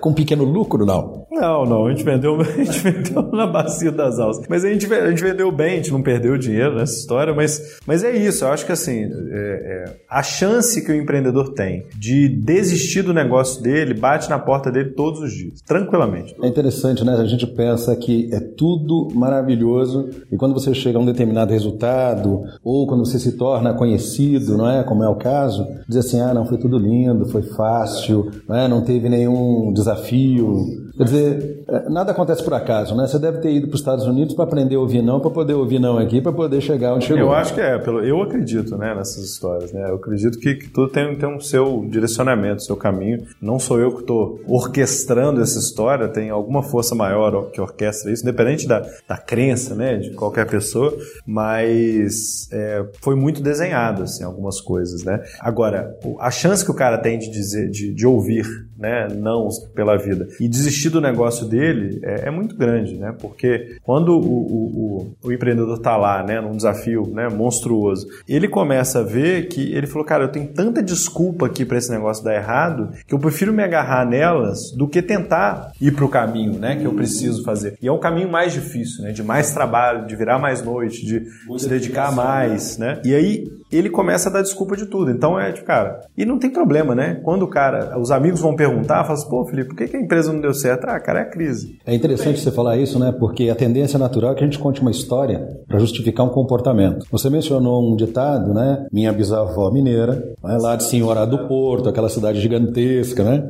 Com pequeno lucro, não? Não, não. A gente vendeu, a gente vendeu na bacia das alças. Mas a gente, a gente vendeu bem, a gente não perdeu dinheiro nessa história, mas, mas é isso. Eu acho que assim, é, é, a chance que o empreendedor tem de desistir do negócio dele bate na porta dele todos os dias, tranquilamente. É interessante, né? A gente pensa que é tudo maravilhoso e quando você chega a um determinado resultado ou quando você se torna conhecido, não é? Como é o caso, diz assim, ah, não, foi tudo lindo, foi fácil, não, é? não teve nenhum desafio. Quer dizer, é, nada acontece por acaso, né? Você deve ter ido para os Estados Unidos para aprender a ouvir não, para poder ouvir não aqui, para poder chegar onde chegou. Eu acho que é, pelo, eu acredito né, nessas histórias. Né? Eu acredito que, que tudo tem, tem um seu direcionamento, seu caminho. Não sou eu que estou orquestrando essa história, tem alguma força maior que orquestra isso, independente da, da crença né, de qualquer pessoa, mas é, foi muito desenhado assim, algumas coisas. Né? Agora, a chance que o cara tem de dizer, de, de ouvir né, não pela vida e desistir do negócio dele é, é muito grande, né? Porque quando o, o, o, o empreendedor está lá, né, num desafio né, monstruoso, ele começa a ver que ele falou, cara, eu tenho tanta desculpa aqui para esse negócio dar errado que eu prefiro me agarrar nelas do que tentar ir para o caminho, né, que eu preciso fazer. E é um caminho mais difícil, né, de mais trabalho, de virar mais noite, de se dedicar mais, né? E aí ele começa a dar desculpa de tudo. Então é tipo, cara, e não tem problema, né? Quando o cara, os amigos vão perguntar, fala assim, pô, Felipe, por que, que a empresa não deu certo? Ah, cara, é a crise. É interessante você falar isso, né? Porque a tendência natural é que a gente conte uma história para justificar um comportamento. Você mencionou um ditado, né? Minha bisavó mineira, né? lá de Senhora do Porto, aquela cidade gigantesca, né?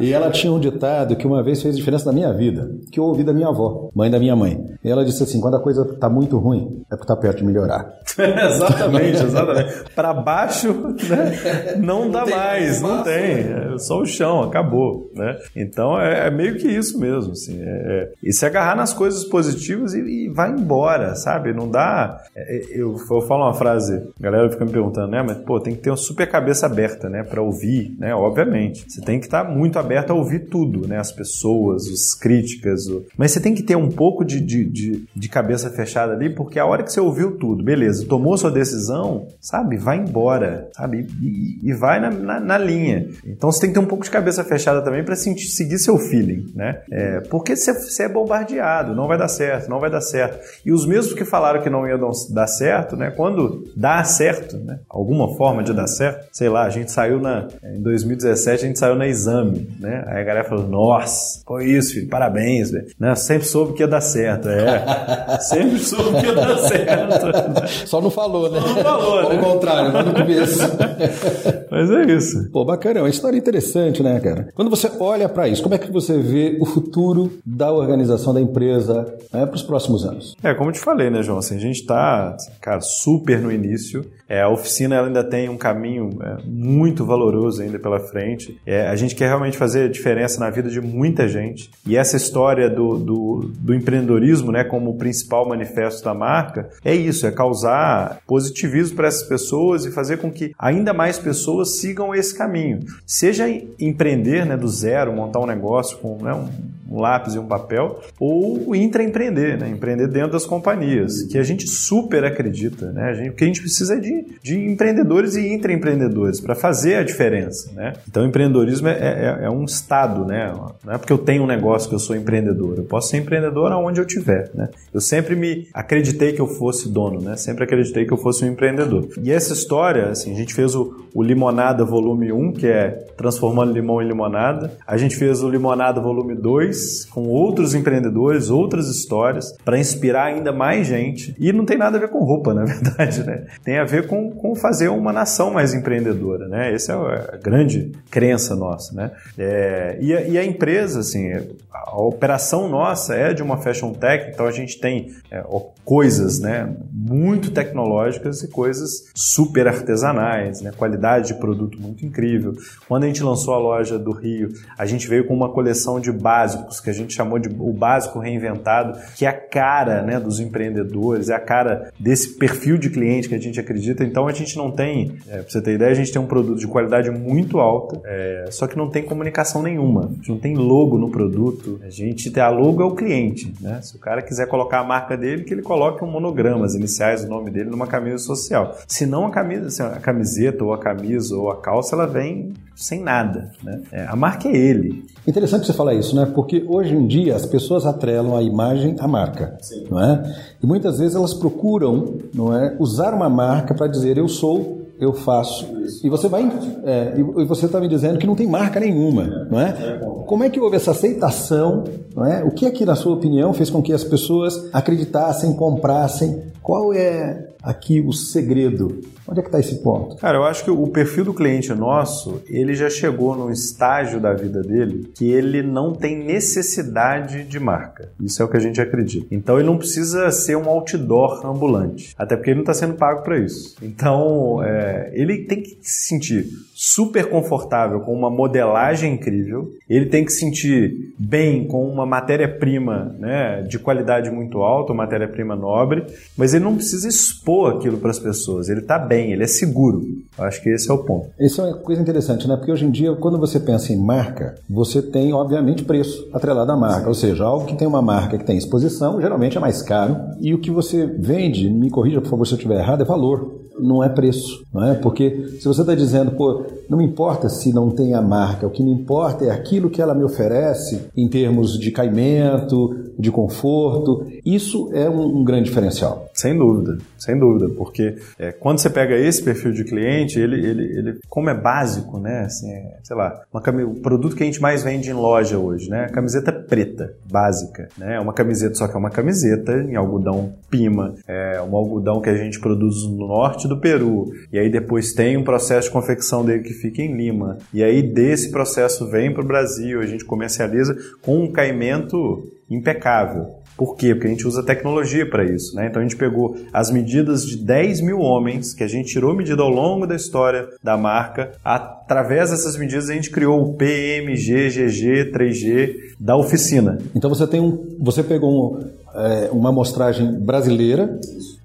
E ela tinha um ditado que uma vez fez diferença na minha vida, que eu ouvi da minha avó, mãe da minha mãe. E ela disse assim: quando a coisa tá muito ruim, é porque tá perto de melhorar. exatamente, exatamente. Para baixo, né? não dá não mais, não tem. É só o chão, acabou, né? Então é, é meio que isso mesmo, assim. É, é, e se agarrar nas coisas positivas e, e vai embora, sabe? Não dá. É, é, eu, eu falo uma frase, a galera fica me perguntando, né? Mas pô, tem que ter uma super cabeça aberta, né? Para ouvir, né? Obviamente. Você tem que estar tá muito aberto a ouvir tudo, né? As pessoas, as críticas. O... Mas você tem que ter um pouco de, de, de, de cabeça fechada ali, porque a hora que você ouviu tudo, beleza, tomou sua decisão, sabe? Vai embora, sabe? E, e vai na, na, na, linha. Então você tem que ter um pouco de cabeça fechada também para seguir seu feeling, né? É, porque você, você é bombardeado, não vai dar certo, não vai dar certo. E os mesmos que falaram que não ia dar certo, né? Quando dá certo, né? Alguma forma de dar certo, sei lá, a gente saiu na em 2017 a gente saiu na exame, né? Aí a galera falou: "Nossa, foi isso, filho, parabéns, velho". Né? Sempre soube que ia dar certo, é. Sempre soube que ia dar certo. Só não falou, né? Só não falou, né? Ao contrário, lá no começo. Mas é isso. Pô, bacana, é uma história interessante, né, cara? Quando você olha para isso, como é que você vê o futuro da organização da empresa né, para os próximos anos? É, como eu te falei, né, João? Assim, a gente está, cara, super no início. É, a oficina ainda tem um caminho é, muito valoroso ainda pela frente. É, a gente quer realmente fazer diferença na vida de muita gente. E essa história do, do, do empreendedorismo, né, como principal manifesto da marca, é isso, é causar positivismo para essas pessoas e fazer com que ainda mais pessoas sigam esse caminho. Seja empreender né, do zero, montar um negócio com né, um um lápis e um papel, ou intraempreender, né? empreender dentro das companhias, que a gente super acredita. Né? A gente, o que a gente precisa é de, de empreendedores e intraempreendedores para fazer a diferença. Né? Então, empreendedorismo é, é, é, um estado, né? não é porque eu tenho um negócio que eu sou empreendedor, eu posso ser empreendedor aonde eu tiver. Né? Eu sempre me acreditei que eu fosse dono, né? sempre acreditei que eu fosse um empreendedor. E essa história, assim, a gente fez o, o Limonada Volume 1, que é transformando limão em limonada, a gente fez o Limonada Volume 2, com outros empreendedores, outras histórias, para inspirar ainda mais gente. E não tem nada a ver com roupa, na verdade, né? Tem a ver com, com fazer uma nação mais empreendedora, né? Essa é a grande crença nossa, né? É, e, a, e, a, empresa, assim, a operação nossa é de uma fashion tech, então a gente tem é, coisas, né? Muito tecnológicas e coisas super artesanais, né? Qualidade de produto muito incrível. Quando a gente lançou a loja do Rio, a gente veio com uma coleção de básicos básicos, que a gente chamou de o básico reinventado, que é a cara né, dos empreendedores, é a cara desse perfil de cliente que a gente acredita. Então a gente não tem, é, para você ter ideia, a gente tem um produto de qualidade muito alta, é, só que não tem comunicação nenhuma. A gente não tem logo no produto. A gente tem a logo é o cliente. Né? Se o cara quiser colocar a marca dele, que ele coloque um monograma, as iniciais, o nome dele numa camisa social. Se não a camisa, assim, a camiseta ou a camisa ou a calça, ela vem sem nada. Né? É, a marca é ele. Interessante você falar isso, né? Porque hoje em dia as pessoas atrelam a imagem à marca, Sim. não é? E muitas vezes elas procuram, não é, usar uma marca para dizer eu sou eu faço. E você vai é, e você está me dizendo que não tem marca nenhuma, não é? Como é que houve essa aceitação? Não é? O que é que, na sua opinião, fez com que as pessoas acreditassem, comprassem? Qual é aqui o segredo? Onde é que está esse ponto? Cara, eu acho que o perfil do cliente nosso, ele já chegou num estágio da vida dele que ele não tem necessidade de marca. Isso é o que a gente acredita. Então ele não precisa ser um outdoor ambulante, até porque ele não está sendo pago para isso. Então é, ele tem que se sentir super confortável com uma modelagem incrível, ele tem que sentir bem com uma matéria-prima né, de qualidade muito alta, matéria-prima nobre, mas ele não precisa expor aquilo para as pessoas, ele está bem bem, ele é seguro. Acho que esse é o ponto. Isso é uma coisa interessante, né? Porque hoje em dia, quando você pensa em marca, você tem, obviamente, preço atrelado à marca. Sim. Ou seja, algo que tem uma marca que tem exposição, geralmente é mais caro. E o que você vende, me corrija, por favor, se eu estiver errado, é valor não é preço, não é? Porque se você está dizendo, pô, não me importa se não tem a marca, o que me importa é aquilo que ela me oferece em termos de caimento, de conforto, isso é um, um grande diferencial. Sem dúvida, sem dúvida, porque é, quando você pega esse perfil de cliente, ele, ele, ele como é básico, né? Assim, é, sei lá, uma o produto que a gente mais vende em loja hoje, né? A camiseta preta, básica, né? Uma camiseta, só que é uma camiseta em algodão pima, é um algodão que a gente produz no norte do Peru. E aí depois tem um processo de confecção dele que fica em Lima. E aí desse processo vem para o Brasil, a gente comercializa com um caimento impecável. Por quê? Porque a gente usa tecnologia para isso. Né? Então a gente pegou as medidas de 10 mil homens, que a gente tirou medida ao longo da história da marca. Através dessas medidas a gente criou o PMG, GG, 3G da oficina. Então você tem um. Você pegou um, é, uma amostragem brasileira.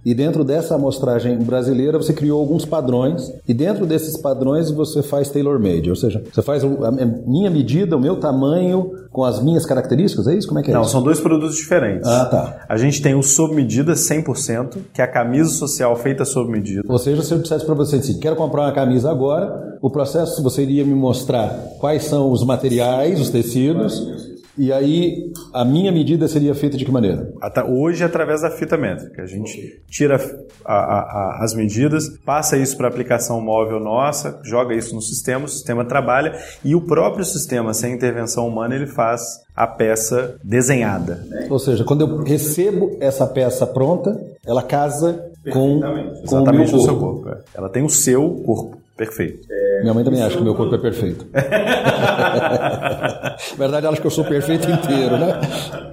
E dentro dessa amostragem brasileira você criou alguns padrões e dentro desses padrões você faz tailor-made, ou seja, você faz a minha medida, o meu tamanho com as minhas características, é isso? Como é que é Não, isso? são dois produtos diferentes. Ah, tá. A gente tem o sob medida 100%, que é a camisa social feita sob medida. Ou seja, se eu dissesse para você assim, quero comprar uma camisa agora, o processo você iria me mostrar quais são os materiais, os tecidos, e aí, a minha medida seria feita de que maneira? Hoje, através da fita métrica. A gente tira a, a, a, as medidas, passa isso para a aplicação móvel nossa, joga isso no sistema, o sistema trabalha e o próprio sistema, sem intervenção humana, ele faz a peça desenhada. Ou seja, quando eu recebo essa peça pronta, ela casa com, com Exatamente o meu corpo. seu corpo. É. Ela tem o seu corpo. Perfeito. É, Minha mãe também acha que meu corpo é perfeito. Na verdade, ela acha que eu sou perfeito inteiro, né?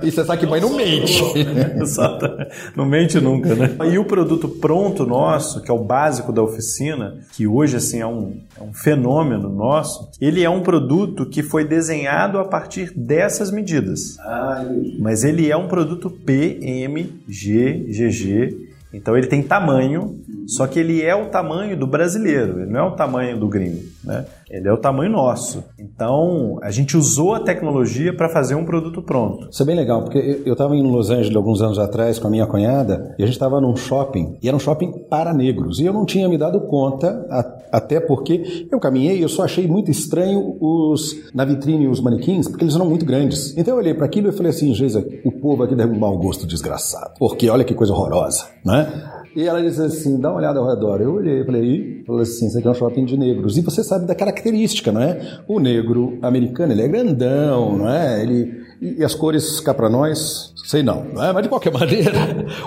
E você sabe que mãe não mente. Exato. Não mente nunca, né? E o produto pronto nosso, que é o básico da oficina, que hoje assim é um, é um fenômeno nosso, ele é um produto que foi desenhado a partir dessas medidas. Mas ele é um produto PMGGG então ele tem tamanho, só que ele é o tamanho do brasileiro, ele não é o tamanho do gringo, né? Ele é o tamanho nosso. Então a gente usou a tecnologia para fazer um produto pronto. Isso é bem legal, porque eu estava em Los Angeles alguns anos atrás com a minha cunhada e a gente estava num shopping, e era um shopping para negros, e eu não tinha me dado conta, até porque eu caminhei e eu só achei muito estranho os na vitrine os manequins, porque eles eram muito grandes. Então eu olhei para aquilo e falei assim, Geisa, o povo aqui deve um mau gosto desgraçado, porque olha que coisa horrorosa, né? E ela disse assim: dá uma olhada ao redor. Eu olhei, falei, e? Falei assim: isso aqui é um shopping de negros. E você sabe da característica, não é? O negro americano, ele é grandão, não é? Ele, e, as cores cá para nós, sei não, é? Mas de qualquer maneira,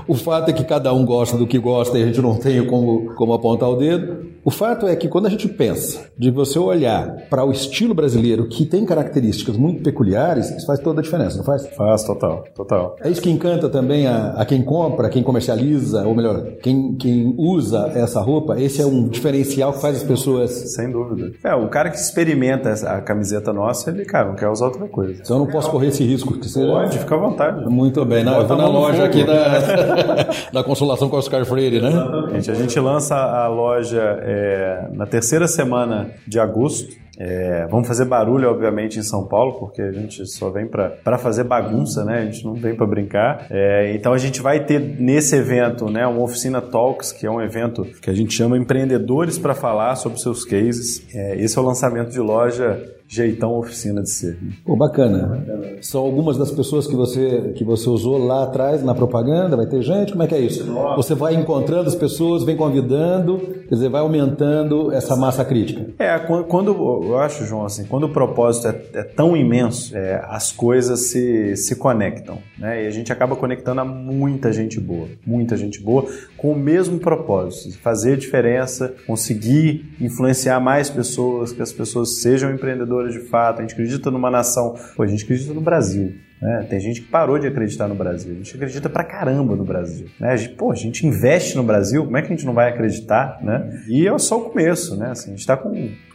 o fato é que cada um gosta do que gosta e a gente não tem como, como apontar o dedo. O fato é que quando a gente pensa de você olhar para o estilo brasileiro que tem características muito peculiares, isso faz toda a diferença, não faz? Faz, total, total. É isso que encanta também a, a quem compra, quem comercializa, ou melhor, quem, quem usa essa roupa. Esse é um diferencial que faz as pessoas. Sem dúvida. É, o cara que experimenta a camiseta nossa, ele, cara, não quer usar outra coisa. Então eu não posso correr esse risco. Que você... Pode, fica à vontade. Muito bem. Não, eu vou na loja aqui da, da Consolação com Oscar Freire, né? Exatamente. A gente lança a loja. É, na terceira semana de agosto. É, vamos fazer barulho, obviamente, em São Paulo, porque a gente só vem para fazer bagunça, né? A gente não vem para brincar. É, então a gente vai ter nesse evento, né, uma oficina Talks, que é um evento que a gente chama empreendedores para falar sobre seus cases. É, esse é o lançamento de loja jeitão oficina de ser. Pô, bacana. São algumas das pessoas que você, que você usou lá atrás na propaganda? Vai ter gente? Como é que é isso? Você vai encontrando as pessoas, vem convidando, quer dizer, vai aumentando essa massa crítica. É, quando, eu acho, João, assim, quando o propósito é, é tão imenso, é, as coisas se, se conectam, né? E a gente acaba conectando a muita gente boa, muita gente boa, com o mesmo propósito, fazer diferença, conseguir influenciar mais pessoas, que as pessoas sejam empreendedoras de fato, a gente acredita numa nação. Pô, a gente acredita no Brasil. Né? Tem gente que parou de acreditar no Brasil. A gente acredita pra caramba no Brasil. Né? A gente, pô, a gente investe no Brasil, como é que a gente não vai acreditar? Né? E é só o começo. Né? Assim, a gente tá com.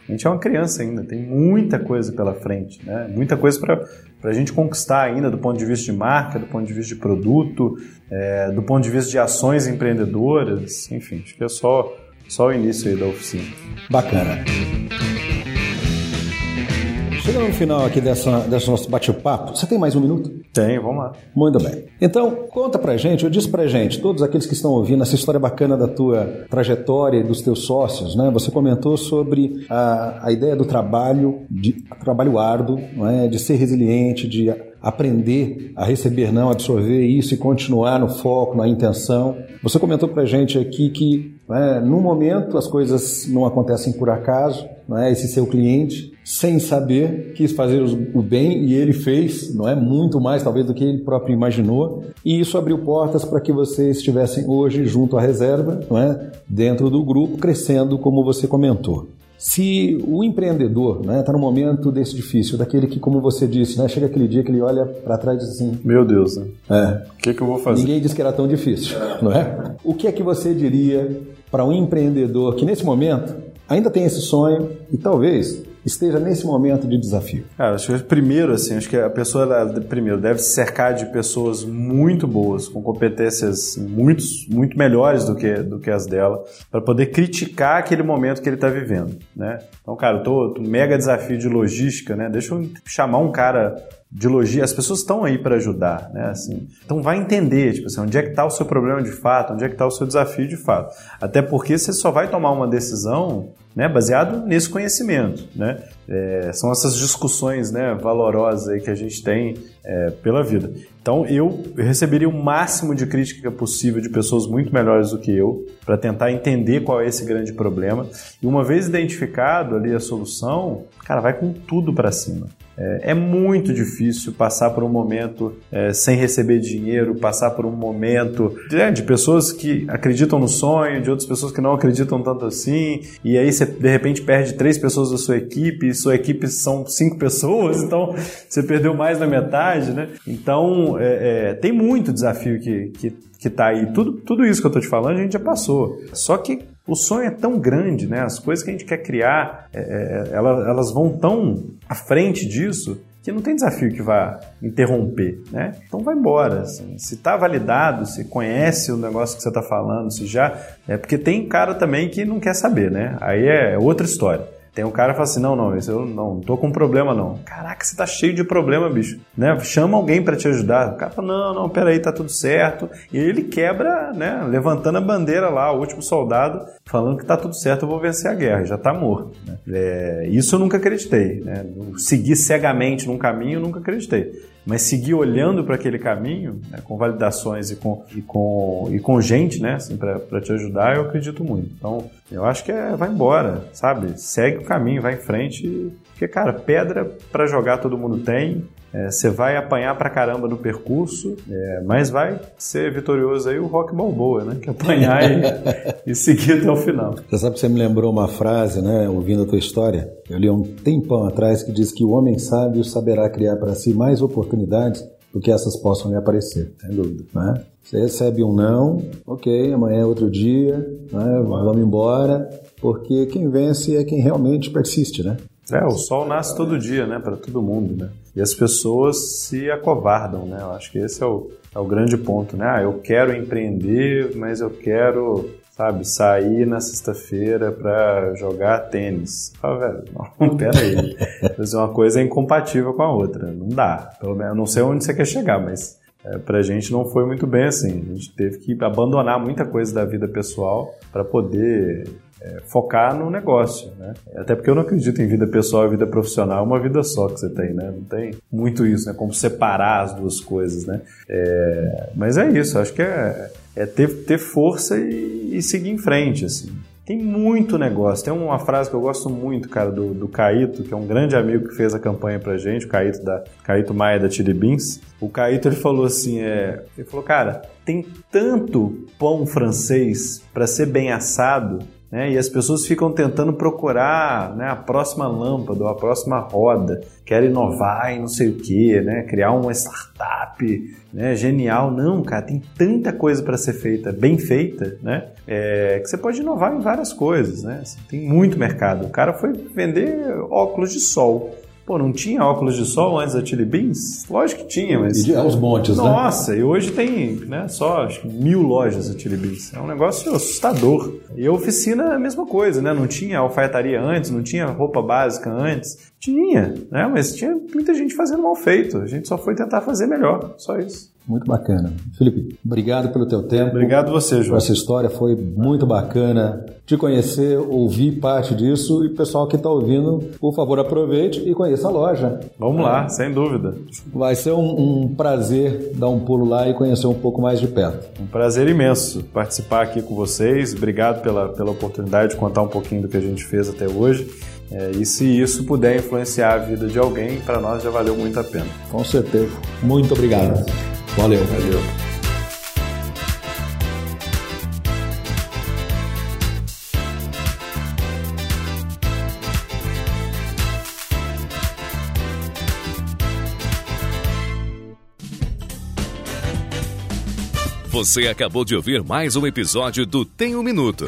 A gente é uma criança ainda, tem muita coisa pela frente, né? muita coisa para a gente conquistar ainda do ponto de vista de marca, do ponto de vista de produto, é, do ponto de vista de ações empreendedoras, enfim, acho que é só só o início aí da oficina. Bacana. Chegando no final aqui dessa, desse nosso bate-papo, você tem mais um minuto? Tem, vamos lá. Muito bem. Então, conta pra gente, eu disse pra gente, todos aqueles que estão ouvindo essa história bacana da tua trajetória e dos teus sócios, né? Você comentou sobre a, a ideia do trabalho, de trabalho árduo, não é? de ser resiliente, de aprender a receber não, absorver isso e continuar no foco, na intenção. Você comentou pra gente aqui que né, no momento as coisas não acontecem por acaso, é? Esse seu cliente, sem saber, quis fazer o bem e ele fez, não é muito mais talvez do que ele próprio imaginou, e isso abriu portas para que vocês estivessem hoje junto à reserva, não é? Dentro do grupo, crescendo como você comentou. Se o empreendedor está né, tá no momento desse difícil, daquele que, como você disse, né, chega aquele dia que ele olha para trás e diz assim: Meu Deus, né? É. O que, que eu vou fazer? Ninguém disse que era tão difícil, não é? O que é que você diria para um empreendedor que, nesse momento, ainda tem esse sonho e talvez esteja nesse momento de desafio? Cara, acho que primeiro, assim, acho que a pessoa, ela, primeiro, deve se cercar de pessoas muito boas, com competências muito, muito melhores do que, do que as dela, para poder criticar aquele momento que ele está vivendo, né? Então, cara, eu tô, mega desafio de logística, né? Deixa eu chamar um cara de logística, as pessoas estão aí para ajudar, né? Assim, então vai entender, tipo assim, onde é que está o seu problema de fato, onde é que está o seu desafio de fato. Até porque você só vai tomar uma decisão né, baseado nesse conhecimento. Né? É, são essas discussões né, valorosas que a gente tem é, pela vida. Então eu receberia o máximo de crítica possível de pessoas muito melhores do que eu para tentar entender qual é esse grande problema. E uma vez identificado ali a solução, cara, vai com tudo para cima. É, é, muito difícil passar por um momento é, sem receber dinheiro, passar por um momento é, de, pessoas que acreditam no sonho, de outras pessoas que não acreditam tanto assim, e aí você de repente perde três pessoas da sua equipe, e sua equipe são cinco pessoas, então você perdeu mais da metade, né? Então é, é, tem muito desafio que, que, que tá aí. Tudo, tudo isso que eu tô te falando a gente já passou. Só que o sonho é tão grande, né? As coisas que a gente quer criar, é, é, elas, vão tão à frente disso que não tem desafio que vá interromper, né? Então vai embora. Assim. Se está validado, se conhece o negócio que você está falando, se já. É porque tem cara também que não quer saber, né? Aí é outra história. Tem um cara que fala assim: não, não, isso eu não, não tô com problema, não. Caraca, você tá cheio de problema, bicho. Né? Chama alguém para te ajudar. O cara fala: não, não, peraí, tá tudo certo. E ele quebra, né? Levantando a bandeira lá, o último soldado, falando que tá tudo certo, eu vou vencer a guerra, já tá morto. Né? É, isso eu nunca acreditei. Né? Seguir cegamente num caminho, eu nunca acreditei mas seguir olhando para aquele caminho, né, com validações e com, e com, e com gente, né, assim, para te ajudar, eu acredito muito. Então, eu acho que é, vai embora, sabe? Segue o caminho, vai em frente, porque, cara, pedra para jogar todo mundo tem, é, você vai apanhar pra caramba no percurso, é, mas vai ser vitorioso aí o Rock Balboa, né? Que apanhar e, e, seguir até o final. Você sabe que você me lembrou uma frase, né? Ouvindo a tua história. Eu li um tempão atrás que diz que o homem sábio saberá criar para si mais oportunidades do que essas possam lhe aparecer. Sem dúvida. Né? Você recebe um não, ok, amanhã é outro dia, né? vamos embora, porque quem vence é quem realmente persiste, né? É, o sol nasce todo dia, né, para todo mundo, né? E as pessoas se acovardam, né? Eu acho que esse é o, é o grande ponto, né? Ah, eu quero empreender, mas eu quero, sabe, sair na sexta-feira para jogar tênis. Ah, velho, não, aí. Fazer uma coisa é incompatível com a outra. Não dá. Pelo menos, eu não sei onde você quer chegar, mas é, pra gente não foi muito bem assim. A gente teve que abandonar muita coisa da vida pessoal para poder é, focar no negócio, né? Até porque eu não acredito em vida pessoal e vida profissional, é uma vida só que você tem, né? Não tem muito isso, né? Como separar as duas coisas, né? É, mas é isso, acho que é, é ter, ter força e, e, seguir em frente, assim. Tem muito negócio. Tem uma frase que eu gosto muito, cara, do, do Caíto, que é um grande amigo que fez a campanha pra gente, o Caíto, da, Caíto Maia da Chili Beans. O Caíto, ele falou assim, é, ele falou, cara, tem tanto pão francês para ser bem assado né? E as pessoas ficam tentando procurar né, a próxima lâmpada, a próxima roda, querem inovar e não sei o que, né? criar uma startup né, genial. Não, cara, tem tanta coisa para ser feita, bem feita, né? É, que você pode inovar em várias coisas. Né? Assim, tem muito mercado. O cara foi vender óculos de sol. Pô, não tinha óculos de sol antes da Chili Beans? Lógico que tinha, mas. E aos montes, Nossa, né? Nossa, e hoje tem né, só acho que mil lojas da Chili Beans. É um negócio assustador. E a oficina é a mesma coisa, né? Não tinha alfaiataria antes, não tinha roupa básica antes. Tinha, né? Mas tinha muita gente fazendo mal feito. A gente só foi tentar fazer melhor, só isso. Muito bacana. Felipe, obrigado pelo teu tempo. Obrigado você, João. Essa história foi muito bacana. Te conhecer, ouvir parte disso e pessoal que está ouvindo, por favor, aproveite e conheça a loja. Vamos lá, sem dúvida. Vai ser um, um, prazer dar um pulo lá e conhecer um pouco mais de perto. Um prazer imenso participar aqui com vocês. Obrigado pela, pela oportunidade de contar um pouquinho do que a gente fez até hoje. É, e se isso puder influenciar a vida de alguém, para nós já valeu muito a pena. Com certeza. Muito obrigado. Valeu. Valeu. Você acabou de ouvir mais um episódio do Tem um Minuto.